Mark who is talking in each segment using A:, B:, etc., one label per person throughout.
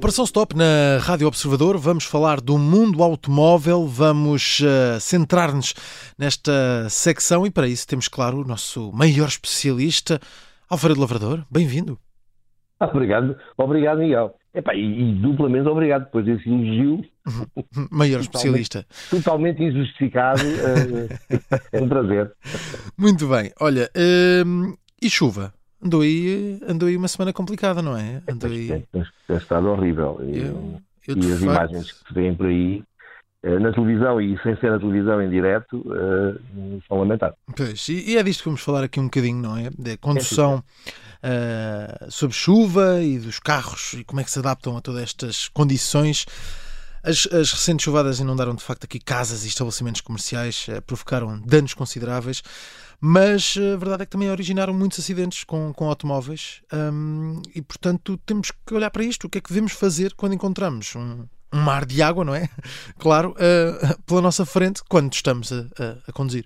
A: Operação Stop na Rádio Observador. Vamos falar do mundo automóvel, vamos uh, centrar-nos nesta secção e para isso temos, claro, o nosso maior especialista, Alfredo Lavrador. Bem-vindo.
B: Obrigado, obrigado, Miguel. Epá, e, e duplamente obrigado depois desse elogio.
A: Maior especialista.
B: Totalmente injustificado. Uh, é um prazer.
A: Muito bem. Olha, uh, e chuva? Andou aí, andou aí uma semana complicada, não é? Andou
B: aí... Tem, tem estado horrível. Eu, eu, e as facto... imagens que se vêem por aí, eh, na televisão e sem ser na televisão em direto, uh, são lamentáveis.
A: Pois, e, e, é disto que vamos falar aqui um bocadinho, não é? Da condução é, uh, sob chuva e dos carros e como é que se adaptam a todas estas condições. As, as, recentes chuvadas inundaram de facto aqui casas e estabelecimentos comerciais, uh, provocaram danos consideráveis mas a verdade é que também originaram muitos acidentes com, com automóveis um, e, portanto, temos que olhar para isto. O que é que devemos fazer quando encontramos um, um mar de água, não é? Claro, uh, pela nossa frente, quando estamos a, a, a conduzir.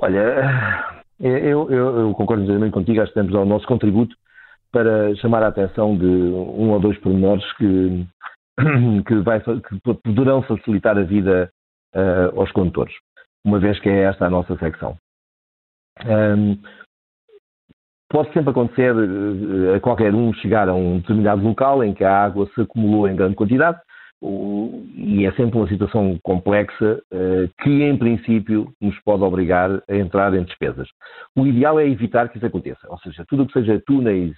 B: Olha, eu, eu, eu concordo exatamente contigo, acho que temos o nosso contributo para chamar a atenção de um ou dois pormenores que, que, vai, que poderão facilitar a vida uh, aos condutores uma vez que é esta a nossa secção. Um, pode sempre acontecer eh, a qualquer um chegar a um determinado local em que a água se acumulou em grande quantidade e é sempre uma situação complexa uh, que, em princípio, nos pode obrigar a entrar em despesas. O ideal é evitar que isso aconteça, ou seja, tudo o que seja túneis,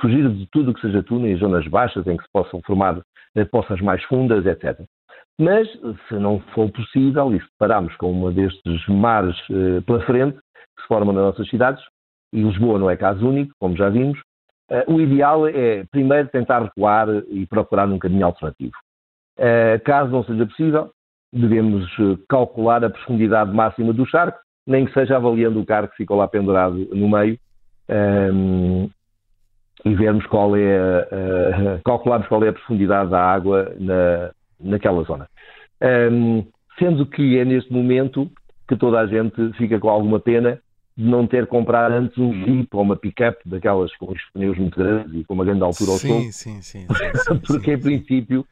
B: fugir de tudo que seja túneis, zonas baixas em que se possam formar uh, poças mais fundas, etc. Mas, se não for possível, e se pararmos com uma destes mares eh, pela frente, que se formam nas nossas cidades, e Lisboa não é caso único, como já vimos, eh, o ideal é, primeiro, tentar recuar e procurar um caminho alternativo. Eh, caso não seja possível, devemos eh, calcular a profundidade máxima do charco, nem que seja avaliando o carro que ficou lá pendurado no meio, ehm, e vermos qual é, uh, calcularmos qual é a profundidade da água na, naquela zona. Um, sendo que é neste momento que toda a gente fica com alguma pena de não ter comprado antes um Jeep ou uma pick-up daquelas com os pneus muito grandes e com uma grande altura ao
A: sim, sim, sim, sim,
B: porque em princípio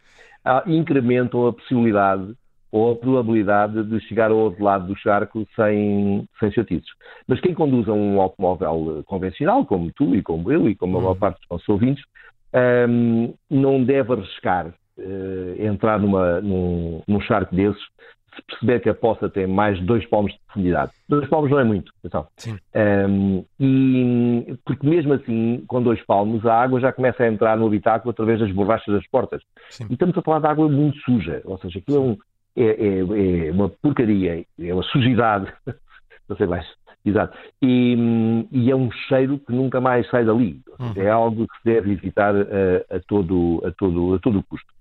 B: incrementam a possibilidade ou a probabilidade de chegar ao outro lado do charco sem, sem chatices. Mas quem conduz um automóvel convencional, como tu e como eu e como a maior uhum. parte dos nossos ouvintes, um, não deve arriscar uh, entrar numa, num, num charco desses se perceber que a poça tem mais de dois palmos de profundidade. Dois palmos não é muito, então. Um, e, porque mesmo assim, com dois palmos, a água já começa a entrar no habitáculo através das borrachas das portas. Sim. E estamos a falar de água muito suja, ou seja, aquilo é, um, é, é, é, uma porcaria, é uma sujidade, não sei mais, exato. E, e, é um cheiro que nunca mais sai dali. Uhum. É algo que se deve evitar a, a, todo, a, todo, a todo custo.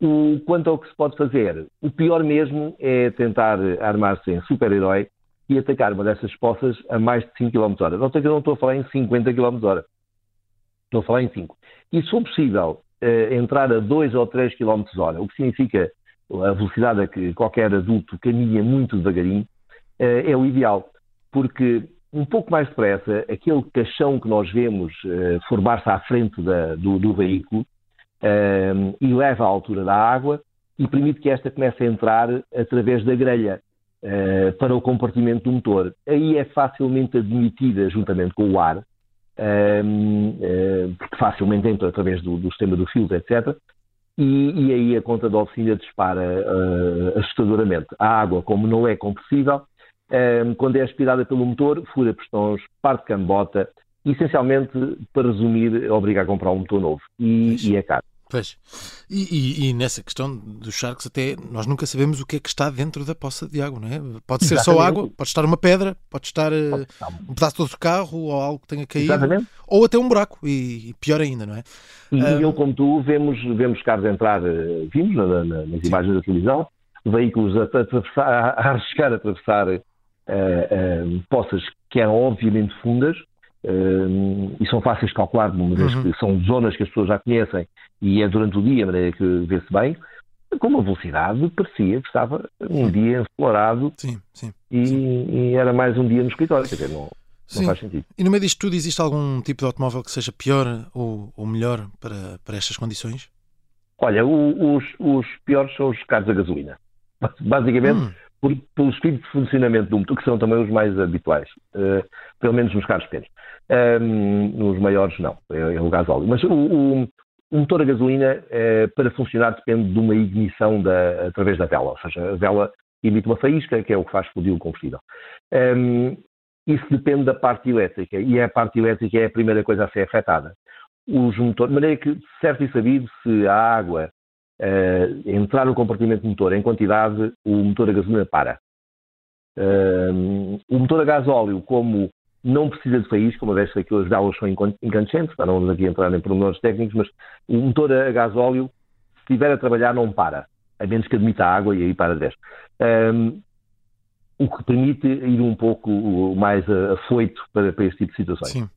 B: O, quanto ao que se pode fazer, o pior mesmo é tentar armar-se em super-herói e atacar uma dessas poças a mais de 5 km h Não, eu não estou a falar em 50 km h Estou a falar em 5. E se for possível uh, entrar a 2 ou 3 km h o que significa a velocidade a que qualquer adulto caminha muito devagarinho, uh, é o ideal. Porque um pouco mais depressa, aquele caixão que nós vemos uh, formar-se à frente da, do, do veículo um, e leva à altura da água e permite que esta comece a entrar através da grelha para o compartimento do motor. Aí é facilmente admitida juntamente com o ar, porque facilmente entra através do, do sistema do filtro, etc. E, e, aí a conta da oficina dispara uh, assustadoramente. A água, como não é compressível, um, quando é aspirada pelo motor, fura pistões, parte cambota, essencialmente, para resumir, obriga a comprar um motor novo e, e é caro.
A: Pois. E, e, e, nessa questão dos charcos, até nós nunca sabemos o que é que está dentro da poça de água, não é? Pode ser Exatamente. só água, pode estar uma pedra, pode estar, pode eh, estar um pedaço de outro carro ou algo que tenha caído, Exatamente. ou até um buraco, e, pior ainda, não é?
B: E um... eu, como tu, vemos, vemos carros entrar, eh, vimos na, na, nas imagens da televisão, veículos a, atravessar, a arriscar a atravessar uh, uh, poças que eram obviamente fundas, e são fáceis de calcular, uma vez uhum. que são zonas que as pessoas já conhecem e é durante o dia, de maneira que vê-se bem, com uma velocidade parecia que estava um dia ensolarado
A: sim, sim,
B: e,
A: sim.
B: e, era mais um dia no escritório. Quer dizer, não. Não faz sentido.
A: E no meio disto tudo, existe algum tipo de automóvel que seja pior ou, ou melhor para, para estas condições?
B: Olha, os, os piores são os carros a gasolina. Basicamente, hum. Por, pelo espírito de funcionamento do motor, que são também os mais habituais, uh, pelo menos nos carros pequenos. Um, nos maiores, não, é, é o gás óleo. Mas o, o, o motor a gasolina, é, para funcionar, depende de uma ignição da, através da vela, ou seja, a vela emite uma faísca, que é o que faz explodir o combustível. Um, isso depende da parte elétrica, e a parte elétrica é a primeira coisa a ser afetada. Os motores, de maneira que, certo e sabido, se a água uh, entrar no compartimento do motor em quantidade, o motor a gasolina para. Um, o motor a gás óleo, como não precisa de faísca, uma vez que aquelas velas são incandescentes, não vamos aqui entrar em pormenores técnicos, mas o motor a gás óleo, se estiver a trabalhar, não para, a menos que admita água e aí para de. Um, o que permite ir um pouco mais afoito para, para este tipo de situações. Sim.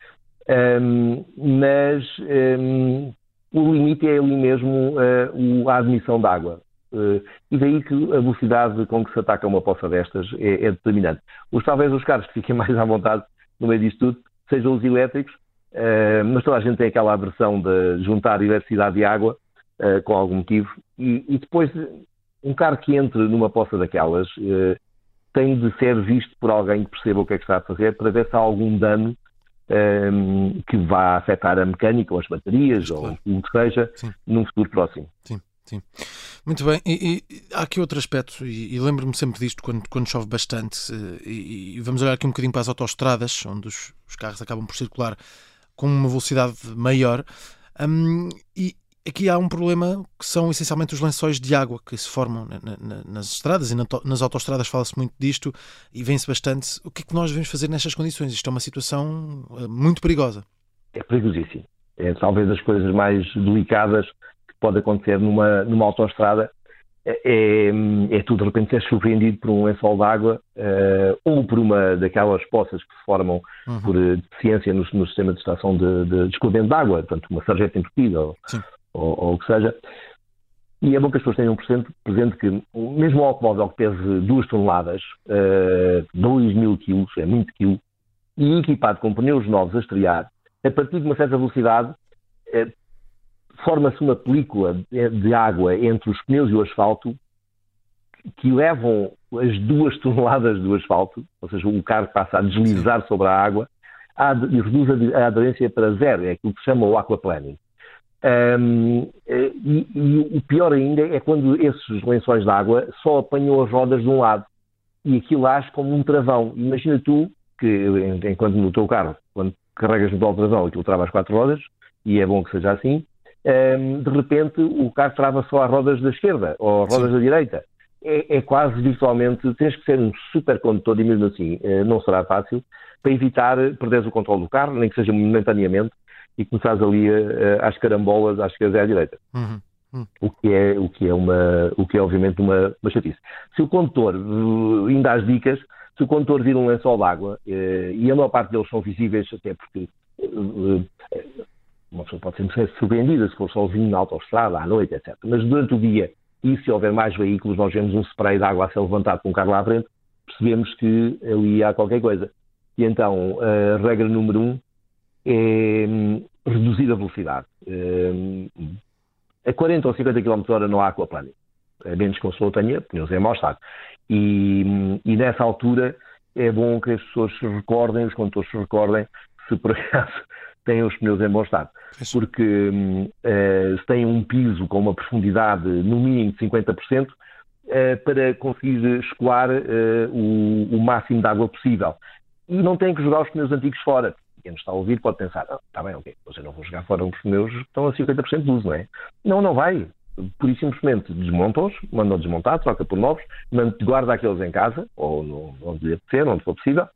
B: Um, mas um, o limite é ali mesmo uh, a admissão de água. Uh, e daí que a velocidade com que se ataca uma poça destas é, é determinante. Os, talvez os carros que fiquem mais à vontade no meio disto tudo sejam os elétricos, uh, mas toda a gente tem aquela aversão de juntar eletricidade e água uh, com algum motivo. E, e, depois, um carro que entre numa poça daquelas tem de ser visto por alguém que perceba o que é que está a fazer para ver se há algum dano um, que vá afetar a mecânica ou as baterias claro. ou o que seja Sim. num futuro próximo.
A: Sim. Sim. Muito bem, e, e há aqui outro aspecto, e, e lembro-me sempre disto quando, quando chove bastante, eh, e, e, vamos olhar aqui um bocadinho para as autoestradas, onde os, os carros acabam por circular com uma velocidade maior, um, e aqui há um problema que são essencialmente os lençóis de água que se formam na, na, nas estradas, e na, nas autoestradas fala-se muito disto, e vem-se bastante. O que é que nós devemos fazer nestas condições? Isto é uma situação eh, muito perigosa.
B: É perigosíssimo. É talvez das coisas mais delicadas pode acontecer numa, numa autoestrada é, é, é tu de repente ser surpreendido por um lençol de água uh, ou por uma daquelas poças que se formam uhum. por eh, deficiência no, no, sistema de estação de, de, de escoamento de água, portanto uma sarjeta entupida ou, ou, ou, o que seja. E é bom que as pessoas tenham presente, presente que mesmo um automóvel que pese 2 toneladas, uh, 2 mil quilos, é muito quilo, e equipado com pneus novos a estrear, a partir de uma certa velocidade, uh, forma-se uma película de água entre os pneus e o asfalto que levam as duas toneladas do asfalto, ou seja, o carro passa a deslizar sobre a água e reduz a aderência para zero, é aquilo que se chama o aquaplaning. Um, e, e, o pior ainda é quando esses lençóis de água só apanham as rodas de um lado e aquilo age como um travão. Imagina tu que, enquanto no teu carro, quando carregas no travão, aquilo trava as quatro rodas, e é bom que seja assim, um, de repente o carro trava só as rodas da esquerda ou as rodas Sim. da direita. É, é, quase virtualmente, tens que ser um super condutor e mesmo assim eh, não será fácil para evitar perderes o controle do carro, nem que seja momentaneamente, e começares ali a, às carambolas à esquerda e à direita. Uhum. Uhum. O que é, o que é, uma, o que é obviamente uma, uma chatice. Se o condutor, ainda às dicas, se o condutor vir um lençol de água, eh, e a maior parte deles são visíveis, até porque eh, uma pessoa pode ser surpreendida se for sozinho na autostrada, à noite, etc. Mas durante o dia, e se houver mais veículos, nós vemos um spray de água a ser levantado com um carro lá à frente, percebemos que ali há qualquer coisa. E então, a regra número um é hum, reduzir a velocidade. Hum, a 40 ou 50 km h não há aquaplaning, a menos que a pessoa tenha pneus em mau estado. E, e nessa altura é bom que as pessoas se recordem, os condutores se recordem, se por acaso têm os pneus em bom estado. Porque uh, se têm um piso com uma profundidade no mínimo de 50%, uh, eh, para conseguir escoar uh, o, o, máximo de água possível. E não têm que jogar os pneus antigos fora. Quem nos está a ouvir pode pensar, ah, está bem, ok, você não vou jogar fora os pneus que estão a 50% de uso, não é? Não, não vai. Por isso simplesmente desmonta-os, manda desmontar, troca por novos, guarda aqueles em casa, ou no, onde lhe apetecer, onde for possível,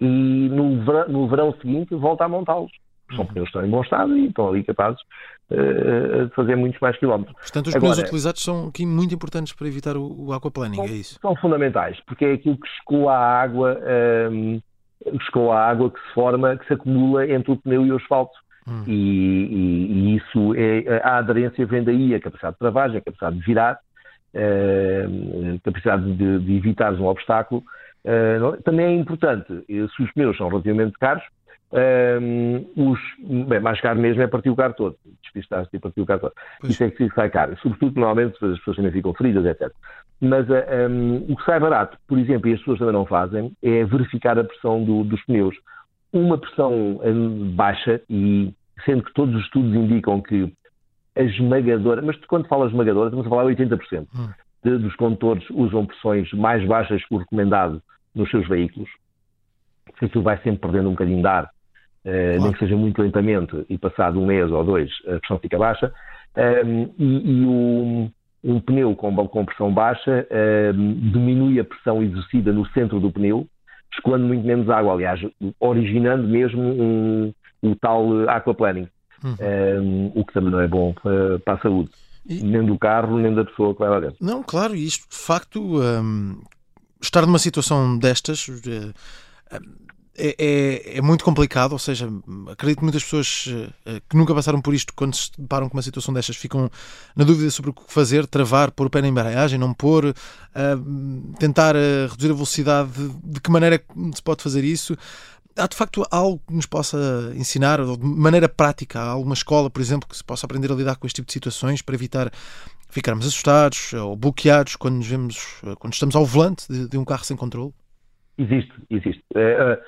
B: e no verão, no verão seguinte volta a montá-los. São uhum. pneus que estão em bom estado e estão ali capazes uh, de fazer muitos mais quilómetros.
A: Portanto, os pneus utilizados são aqui muito importantes para evitar o, o aquaplaning, são, é isso?
B: São fundamentais, porque é aquilo que escoa a água, um, escoa a água que se forma, que se acumula entre o pneu e o asfalto. Hum. E, e, e, isso é a aderência vem daí, a capacidade de travagem, a capacidade de virar, ehm, a capacidade de, de evitar um obstáculo Uh, também é importante, se os pneus são relativamente caros, um, os, bem, mais caro mesmo é partir o carro todo. Despistar-se e partir o carro todo. Pois. Isso é que sai caro. Sobretudo, normalmente, as pessoas também ficam feridas, etc. Mas um, o que sai barato, por exemplo, e as pessoas também não fazem, é verificar a pressão do, dos pneus. Uma pressão baixa, e sendo que todos os estudos indicam que a esmagadora, mas quando fala esmagadora, estamos a falar 80% hum. de, dos condutores usam pressões mais baixas que o recomendado nos seus veículos. Porque aquilo vai sempre perdendo um bocadinho de ar claro. nem que seja muito lentamente, e passado um mês ou dois a pressão fica baixa, um, e, e um, um, pneu com, com pressão baixa um, diminui a pressão exercida no centro do pneu, escoando muito menos água, aliás, originando mesmo um, o tal aquaplaning, uhum. o que também não é bom para, a saúde. E... Nem do carro, nem da pessoa que vai lá dentro.
A: Não, claro, e isto de facto, estar numa situação destas uh, é, é, é, muito complicado, ou seja, acredito que muitas pessoas uh, que nunca passaram por isto, quando se deparam com uma situação destas, ficam na dúvida sobre o que fazer, travar, pôr o pé na embreagem, não pôr, uh, tentar uh, reduzir a velocidade, de, de, que maneira se pode fazer isso. Há de facto algo que nos possa ensinar, ou de maneira prática, há alguma escola, por exemplo, que se possa aprender a lidar com este tipo de situações para evitar ficarmos assustados ou bloqueados quando nos vemos, quando estamos ao volante de, de um carro sem controle?
B: Existe, existe. É,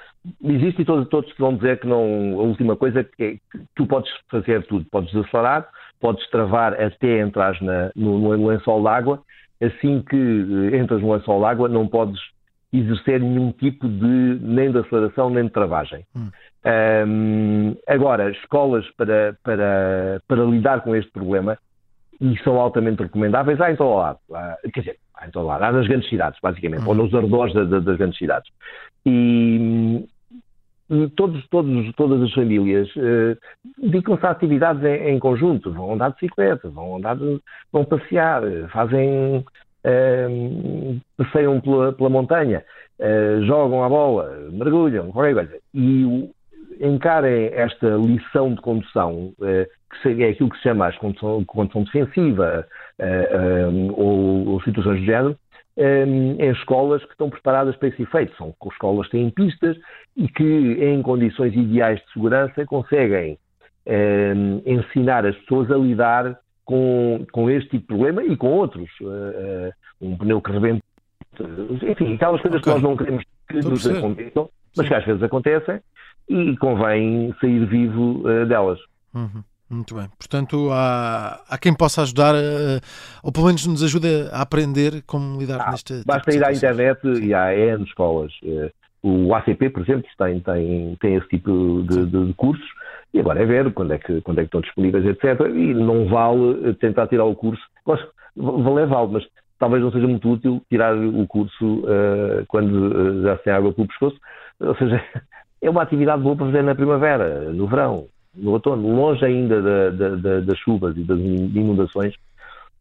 B: existe e todos, todos vão dizer que não. A última coisa é que tu podes fazer tudo. Podes acelerar, podes travar até entrar na, no, no lençol d'água. Assim que eh, entras no lençol d'água, não podes exercer nenhum tipo de nem de aceleração nem de travagem. Hum. Um, agora, escolas para, para, para lidar com este problema e são altamente recomendáveis há em todo lado. quer dizer, em todo lado. Há nas grandes cidades, basicamente, hum. ou nos arredores da, da, das grandes cidades. E, todos, todos, todas as famílias uh, dedicam-se a atividades em, em, conjunto, vão andar de bicicleta, vão andar de, vão passear, fazem uh, passeiam pela, pela montanha, uh, jogam a bola, mergulham, qualquer coisa. E o, encarem esta lição de condução, que é aquilo que se chama a condução, condução defensiva ou, ou situações de género, em escolas que estão preparadas para esse efeito. São escolas que têm pistas e que, em condições ideais de segurança, conseguem ensinar as pessoas a lidar com, com este tipo de problema e com outros. Uh, um pneu que rebenta, enfim, aquelas coisas okay. que nós não queremos que Estou nos aconteçam, mas que às vezes acontecem e convém sair vivo uh, delas.
A: Uhum. Muito bem. Portanto, há, há quem possa ajudar, uh, ou pelo menos nos ajude a aprender como lidar ah, neste.
B: Basta tipo ir à internet Sim. e há N escolas. Uh, o ACP, por exemplo, tem, tem, tem esse tipo de, de, de, cursos. E agora é ver quando é, que, quando é que estão disponíveis, etc. E não vale tentar tirar o curso. Valer vale, mas talvez não seja muito útil tirar o curso uh, quando já se tem água pelo pescoço. Ou seja, é uma atividade boa para fazer na primavera, no verão no outono, longe ainda da, da, da, das chuvas e das inundações,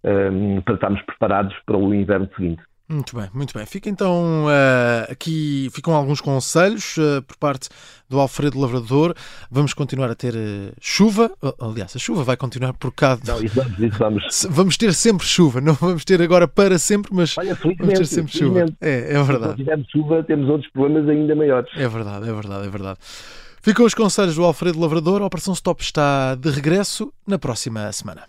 B: um, para estarmos preparados para o inverno seguinte.
A: Muito bem, muito bem. Fica então uh, aqui, ficam alguns conselhos uh, por parte do Alfredo Lavrador. Vamos continuar a ter uh, chuva. aliás, a chuva vai continuar por cá.
B: Não, isso vamos, isso vamos.
A: Vamos ter sempre chuva. Não vamos ter agora para sempre, mas Olha, vamos ter sempre chuva. É, é verdade. Se
B: tivermos chuva, temos outros problemas ainda maiores.
A: É verdade, é verdade, é verdade. Ficam os conselhos do Alfredo Lavrador. A Operação Stop está de regresso na próxima semana.